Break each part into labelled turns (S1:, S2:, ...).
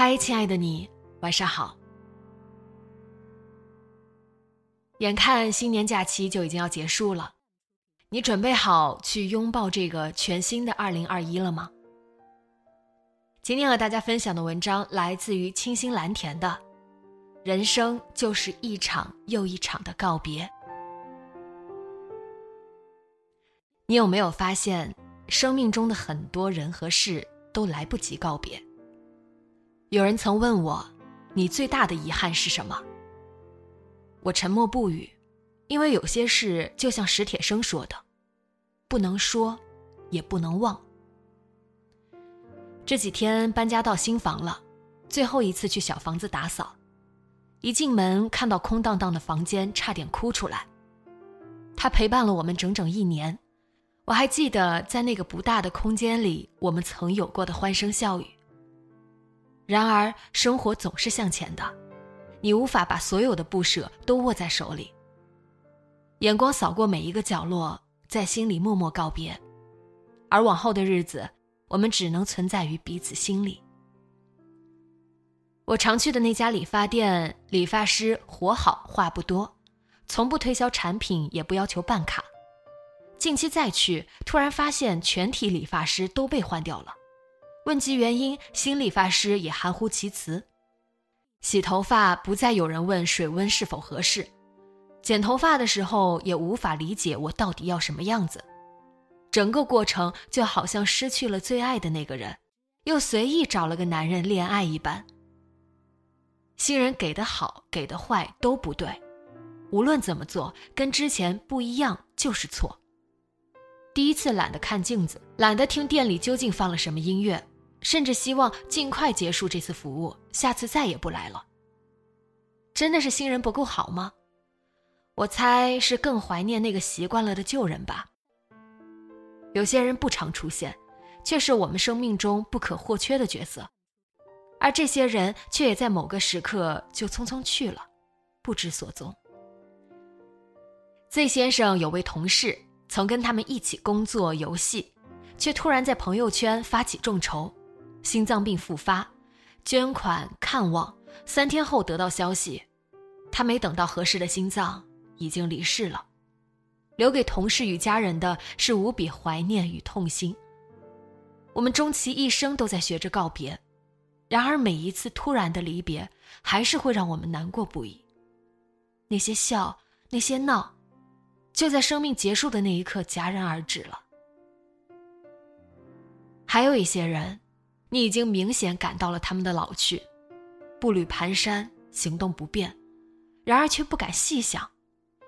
S1: 嗨，亲爱的你，晚上好。眼看新年假期就已经要结束了，你准备好去拥抱这个全新的二零二一了吗？今天和大家分享的文章来自于清新蓝田的《人生就是一场又一场的告别》。你有没有发现，生命中的很多人和事都来不及告别？有人曾问我：“你最大的遗憾是什么？”我沉默不语，因为有些事就像史铁生说的：“不能说，也不能忘。”这几天搬家到新房了，最后一次去小房子打扫，一进门看到空荡荡的房间，差点哭出来。他陪伴了我们整整一年，我还记得在那个不大的空间里，我们曾有过的欢声笑语。然而，生活总是向前的，你无法把所有的不舍都握在手里。眼光扫过每一个角落，在心里默默告别，而往后的日子，我们只能存在于彼此心里。我常去的那家理发店，理发师活好话不多，从不推销产品，也不要求办卡。近期再去，突然发现全体理发师都被换掉了。问及原因，新理发师也含糊其辞。洗头发不再有人问水温是否合适，剪头发的时候也无法理解我到底要什么样子。整个过程就好像失去了最爱的那个人，又随意找了个男人恋爱一般。新人给的好，给的坏都不对，无论怎么做，跟之前不一样就是错。第一次懒得看镜子，懒得听店里究竟放了什么音乐。甚至希望尽快结束这次服务，下次再也不来了。真的是新人不够好吗？我猜是更怀念那个习惯了的旧人吧。有些人不常出现，却是我们生命中不可或缺的角色，而这些人却也在某个时刻就匆匆去了，不知所踪。Z 先生有位同事，曾跟他们一起工作游戏，却突然在朋友圈发起众筹。心脏病复发，捐款看望，三天后得到消息，他没等到合适的心脏，已经离世了。留给同事与家人的是无比怀念与痛心。我们终其一生都在学着告别，然而每一次突然的离别，还是会让我们难过不已。那些笑，那些闹，就在生命结束的那一刻戛然而止了。还有一些人。你已经明显感到了他们的老去，步履蹒跚，行动不便，然而却不敢细想，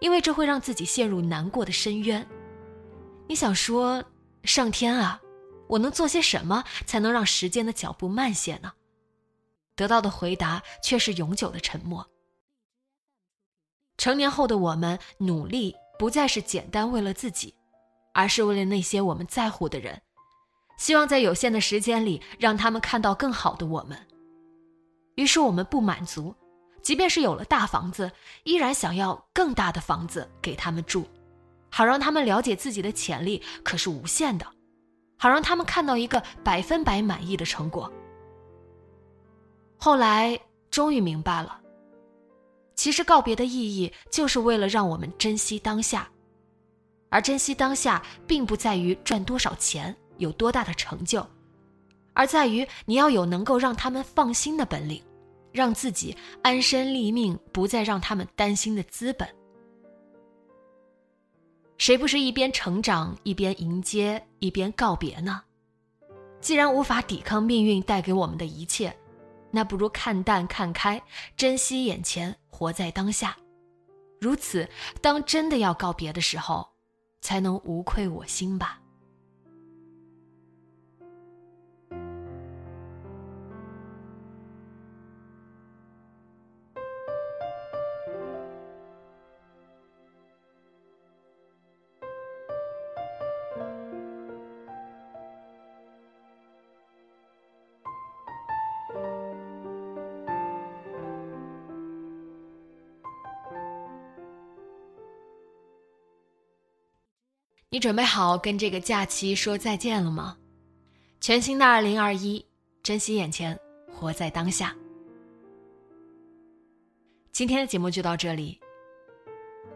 S1: 因为这会让自己陷入难过的深渊。你想说，上天啊，我能做些什么才能让时间的脚步慢些呢？得到的回答却是永久的沉默。成年后的我们，努力不再是简单为了自己，而是为了那些我们在乎的人。希望在有限的时间里，让他们看到更好的我们。于是我们不满足，即便是有了大房子，依然想要更大的房子给他们住，好让他们了解自己的潜力可是无限的，好让他们看到一个百分百满意的成果。后来终于明白了，其实告别的意义就是为了让我们珍惜当下，而珍惜当下，并不在于赚多少钱。有多大的成就，而在于你要有能够让他们放心的本领，让自己安身立命，不再让他们担心的资本。谁不是一边成长一边迎接一边告别呢？既然无法抵抗命运带给我们的一切，那不如看淡看开，珍惜眼前，活在当下。如此，当真的要告别的时候，才能无愧我心吧。你准备好跟这个假期说再见了吗？全新的二零二一，珍惜眼前，活在当下。今天的节目就到这里，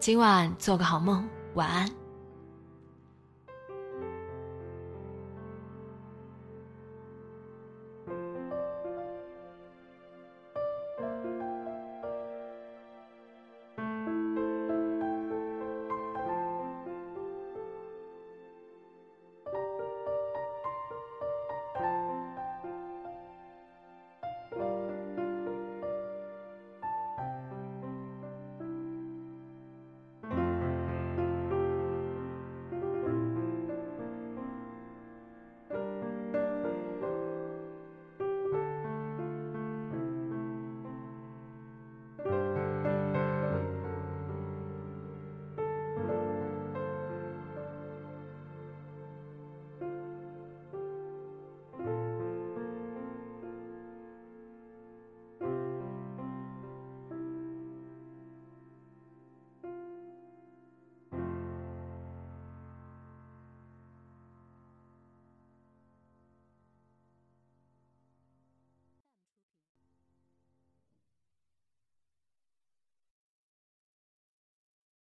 S1: 今晚做个好梦，晚安。